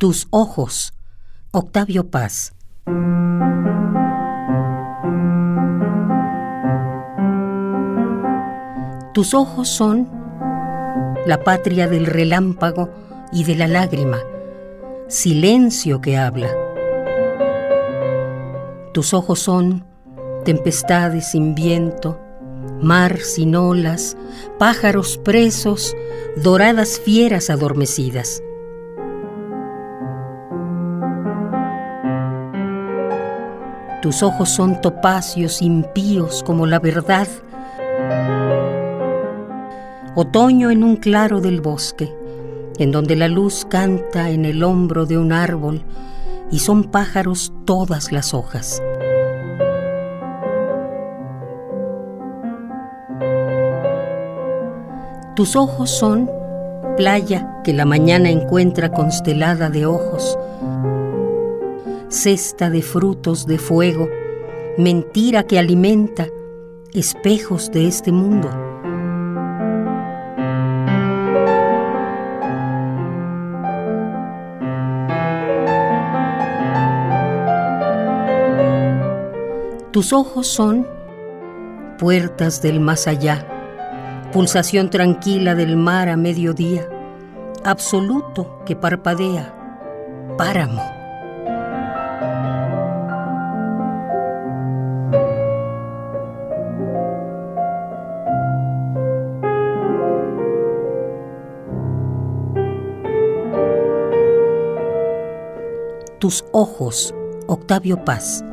Tus ojos, Octavio Paz. Tus ojos son la patria del relámpago y de la lágrima, silencio que habla. Tus ojos son tempestades sin viento, mar sin olas, pájaros presos, doradas fieras adormecidas. Tus ojos son topacios impíos como la verdad. Otoño en un claro del bosque, en donde la luz canta en el hombro de un árbol y son pájaros todas las hojas. Tus ojos son playa que la mañana encuentra constelada de ojos cesta de frutos de fuego, mentira que alimenta, espejos de este mundo. Tus ojos son puertas del más allá, pulsación tranquila del mar a mediodía, absoluto que parpadea, páramo. Tus ojos, Octavio Paz.